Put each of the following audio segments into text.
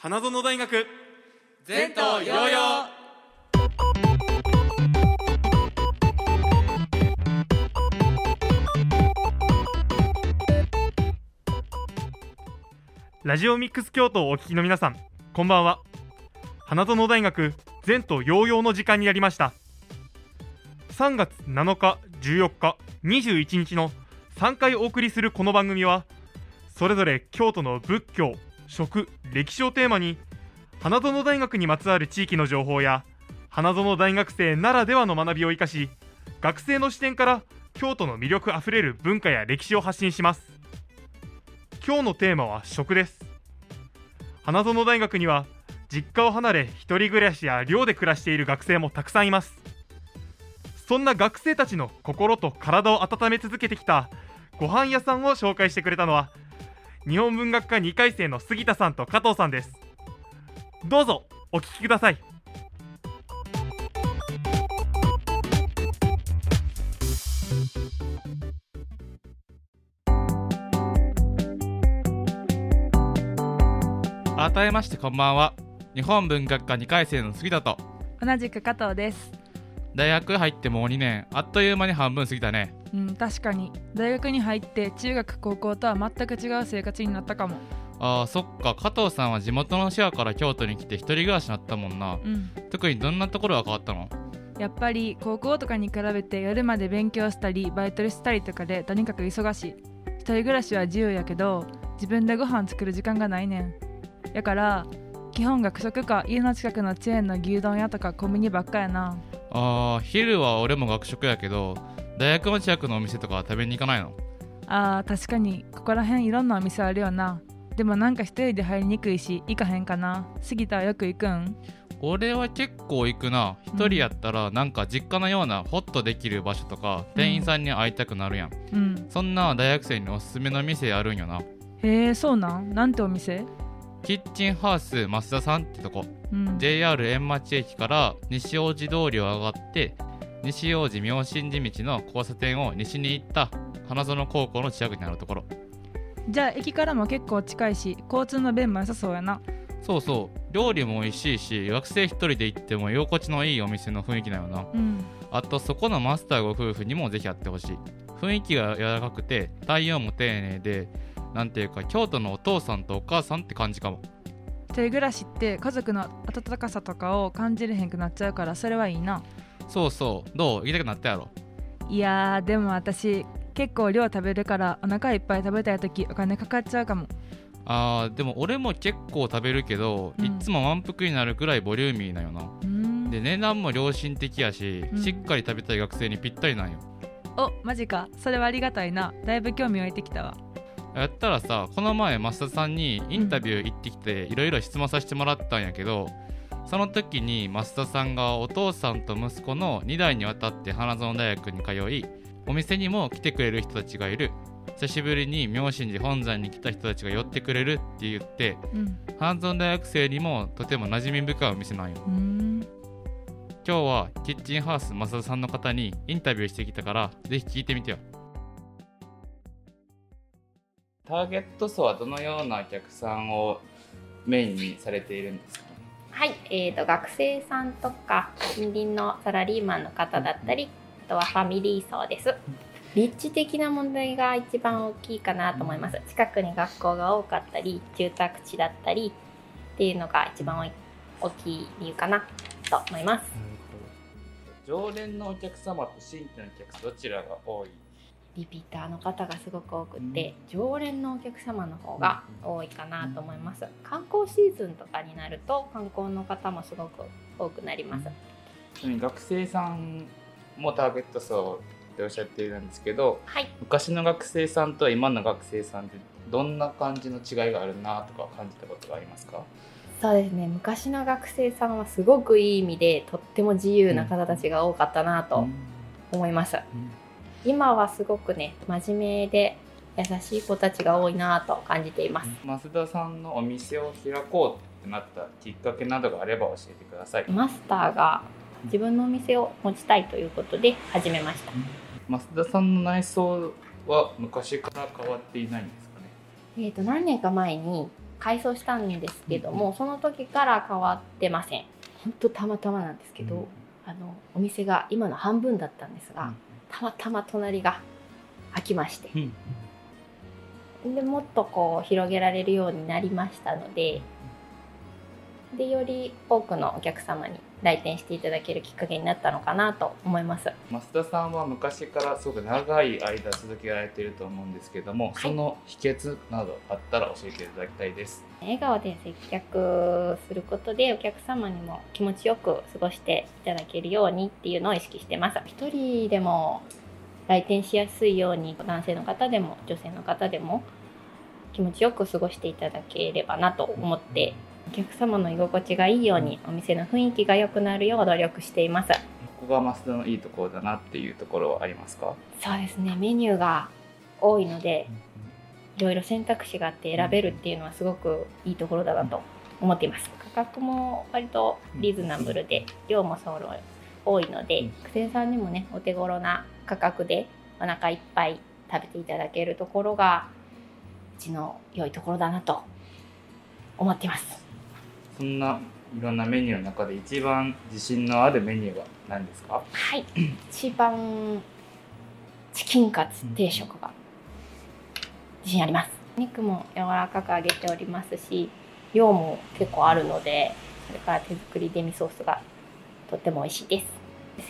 花園大学。前途洋々ラジオミックス京都をお聞きの皆さんこんばんは。花園大学前途洋々の時間になりました。3月7日14日21日の3回お送りするこの番組はそれぞれ京都の仏教食歴史をテーマに花園大学にまつわる地域の情報や花園大学生ならではの学びを生かし学生の視点から京都の魅力あふれる文化や歴史を発信します。今日のテーマは食です。花園大学には実家を離れ一人暮らしや寮で暮らしている学生もたくさんいます。そんな学生たちの心と体を温め続けてきたご飯屋さんを紹介してくれたのは日本文学科2回生の杉田さんと加藤さんです。どうぞお聞きください。改めましてこんばんは。日本文学科2回生の杉田と。同じく加藤です。大学入ってもう2年。あっという間に半分過ぎたねうん確かに。大学に入って中学高校とは全く違う生活になったかも。あーそっか。加藤さんは地元のシェアから京都に来て一人暮らしになったもんな。うん。特にどんなところが変わったの？やっぱり高校とかに比べて夜まで勉強したりバイトしたりとかでとにかく忙しい。一人暮らしは自由やけど自分でご飯作る時間がないねん。やから基本学食か家の近くのチェーンの牛丼屋とかコンビニばっかやな。あー昼は俺も学食やけど大学の近くのお店とかは食べに行かないの？あー確かに。ここら辺いろんなお店あるよな。でもなんか一人で入りにくいし行かへんかな。杉田はよく行くん？俺は結構行くな。一人やったらなんか実家のようなホッとできる場所とか店員さんに会いたくなるやん、うん。そんな大学生におすすめの店あるんよな。へえそうなん？なんてお店？キッチンハウス増田さんってとこ。うん。JR 円町駅から西大路通りを上がって西大路妙心寺道の交差点を西に行った花園高校の近くにあるところ。じゃあ駅からも結構近いし交通の便も良さそうやな。そうそう。料理も美味しいし学生一人で行っても居心地のいいお店の雰囲気だよな。うん。あとそこのマスターご夫婦にもぜひ会ってほしい。雰囲気が柔らかくて対応も丁寧でなんていうか京都のお父さんとお母さんって感じかも。一人暮らしって家族の温かさとかを感じれへんくなっちゃうからそれはいいなそうそう。どう？行きたくなったやろ？いやーでも私結構量食べるからお腹いっぱい食べたい時お金かかっちゃうかも。あーでも俺も結構食べるけど、うん。いっつも満腹になるくらいボリューミーなよな。うーん。で値段も良心的やし、うん。しっかり食べたい学生にぴったりなんよ。おマジか。それはありがたいな。だいぶ興味湧いてきたわ。やったらさこの前増田さんにインタビュー行ってきていろいろ質問させてもらったんやけどその時に増田さんがお父さんと息子の2代にわたって花園大学に通いお店にも来てくれる人たちがいる。久しぶりに妙心寺本山に来た人たちが寄ってくれるって言ってうん。花園大学生にもとても馴染み深いお店なんよ。ん。今日はキッチンハウス増田さんの方にインタビューしてきたからぜひ聞いてみてよ。ターゲット層はどのようなお客さんをメインにされているんですか？はい、えー、と学生さんとか近隣のサラリーマンの方だったりあとはファミリー層です。立地的な問題が一番大きいかなと思います。近くに学校が多かったり住宅地だったりっていうのが一番大きい理由かなと思います。常連のお客様と新規のお客様どちらが多いリピーターの方がすごく多くて、常連のお客様の方が多いかなと思います。観光シーズンとかになると観光の方もすごく多くなります。学生さんもターゲット層っておっしゃっているんですけどはい。昔の学生さんと今の学生さんってどんな感じの違いがあるなとか感じたことがありますか？そうですね。昔の学生さんはすごくいい意味でとっても自由な方たちが多かったなと思います、今はすごくね真面目で優しい子たちが多いなと感じています、増田さんのお店を開こうってなったきっかけなどがあれば教えてください。マスターが自分のお店を持ちたいということで始めました。増田さんの内装は昔から変わっていないんですかね？えー、と何年か前に改装したんですけども、その時から変わってません。本当たまたまなんですけど、うん。あのお店が今の半分だったんですが、うんたまたま隣が空きまして。うん。でもっとこう広げられるようになりましたのででより多くのお客様に来店していただけるきっかけになったのかなと思います。増田さんは昔からすごく長い間続けられていると思うんですけども、その秘訣などあったら教えていただきたいです。笑顔で接客することでお客様にも気持ちよく過ごしていただけるようにっていうのを意識してます。一人でも来店しやすいように男性の方でも女性の方でも気持ちよく過ごしていただければなと思ってお客様の居心地がいいようにお店の雰囲気が良くなるよう努力しています。ここが増田のいいところだなっていうところはありますか？そうですね。メニューが多いのでいろいろ選択肢があって選べるっていうのはすごくいいところだなと思っています。価格も割とリーズナブルで量もそろ多いのでうん。学生さんにもねお手頃な価格でお腹いっぱい食べていただけるところがうちの良いところだなと思っていますそんないろんなメニューの中で一番自信のあるメニューは何ですか？はい。一番チキンカツ定食が自信あります。肉も柔らかく揚げておりますし量も結構あるのでそれから手作りデミソースがとっても美味しいです。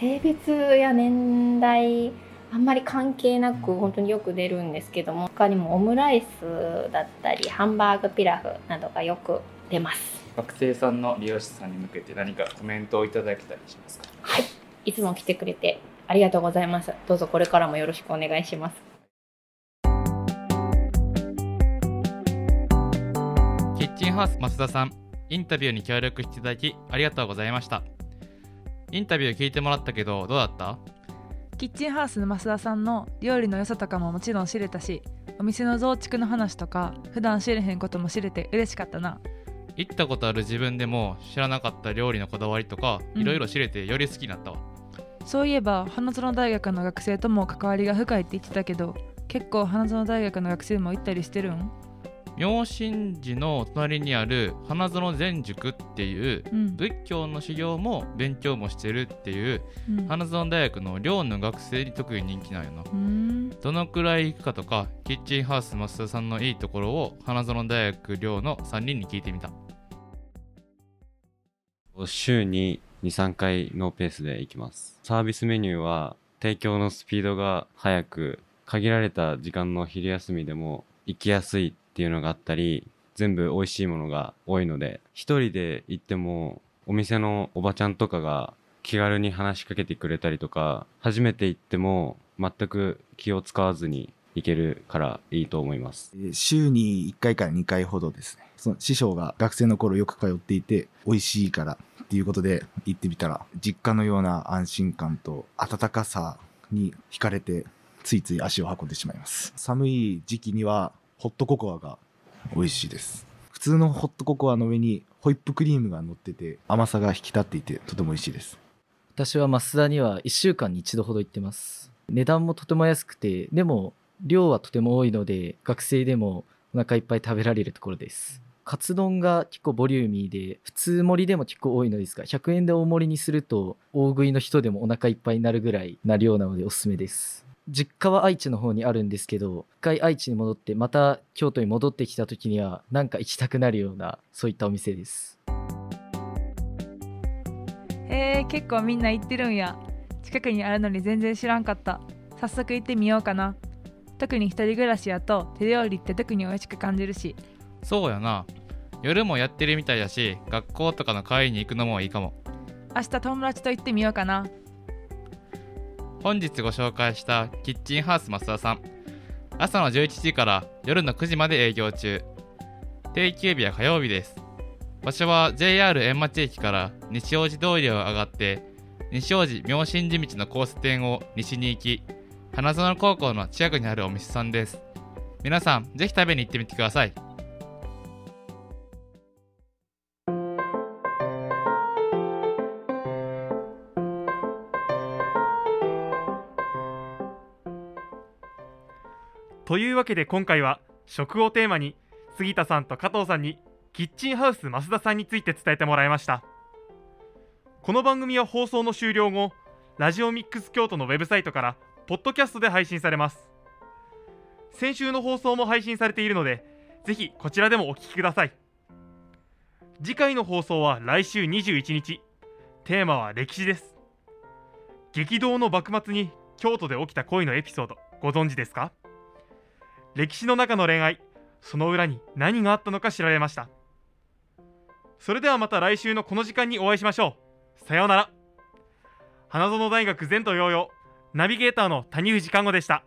性別や年代あんまり関係なく本当によく出るんですけども他にもオムライスだったりハンバーグピラフなどがよく出ます。学生さんの利用者さんに向けて何かコメントをいただけたりしますか？はいいつも来てくれてありがとうございますどうぞこれからもよろしくお願いしますキッチンハウス増田さん、インタビューに協力していただきありがとうございました。インタビュー聞いてもらったけどどうだった？キッチンハウスの増田さんの料理の良さとかももちろん知れたしお店の増築の話とか普段知れへんことも知れて嬉しかったな行ったことある自分でも知らなかった料理のこだわりとかうんいろいろ知れてより好きになったわ。そういえば花園大学の学生とも関わりが深いって言ってたけど結構花園大学の学生も行ったりしてるん？妙心寺の隣にある花園禅塾っていううん、仏教の修行も勉強もしてるっていううん花園大学の寮の学生に特に人気なんよな。どのくらい行くかとかキッチンハウス増田さんのいいところを花園大学寮の3人に聞いてみた。週に23回のペースで行きます。サービスメニューは提供のスピードが速く限られた時間の昼休みでも行きやすいっていうのがあったり全部美味しいものが多いので一人で行ってもお店のおばちゃんとかが気軽に話しかけてくれたりとか初めて行っても全く気を使わずに行けるからいいと思いますえー週に1回から2回ほどですね。その師匠が学生の頃よく通っていて、美味しいからっていうことで行ってみたら、実家のような安心感と温かさに惹かれて、ついつい足を運んでしまいます。寒い時期にはホットココアが美味しいです。普通のホットココアの上にホイップクリームが乗ってて、甘さが引き立っていてとても美味しいです。私は増田には1週間に1度ほど行ってます値段もとても安くてでも量はとても多いので学生でもお腹いっぱい食べられるところです。カツ丼が結構ボリューミーで普通盛りでも結構多いのですが100円で大盛りにすると大食いの人でもお腹いっぱいになるぐらいな量なのでおすすめです。実家は愛知の方にあるんですけど一回愛知に戻ってまた京都に戻ってきた時にはなんか行きたくなるようなそういったお店です。へえ結構みんな行ってるんや。近くにあるのに全然知らんかった。早速行ってみようかな特に一人暮らしやと手料理って特に美味しく感じるしそうやな。夜もやってるみたいだし、学校とかの会に行くのもいいかも。明日友達と行ってみようかな本日ご紹介したキッチンハウス増田さん。朝の11時から夜の9時まで営業中。定休日は火曜日です。場所は JR 円町駅から西大路通りを上がって、西大路妙心寺道の交差点を西に行き、花園高校の近くにあるお店さんです。皆さん、ぜひ食べに行ってみてください。というわけで今回は食をテーマに杉田さんと加藤さんにキッチンハウス増田さんについて伝えてもらいましたこの番組は放送の終了後ラジオミックス京都のウェブサイトからポッドキャストで配信されます。先週の放送も配信されているのでぜひこちらでもお聞きください。次回の放送は来週21日。テーマは歴史です。激動の幕末に京都で起きた恋のエピソードご存知ですか？歴史の中の恋愛その裏に何があったのか調べました？それではまた来週のこの時間にお会いしましょう。さようなら。花園大学全都ヨーヨーナビゲーターの谷藤看護でした。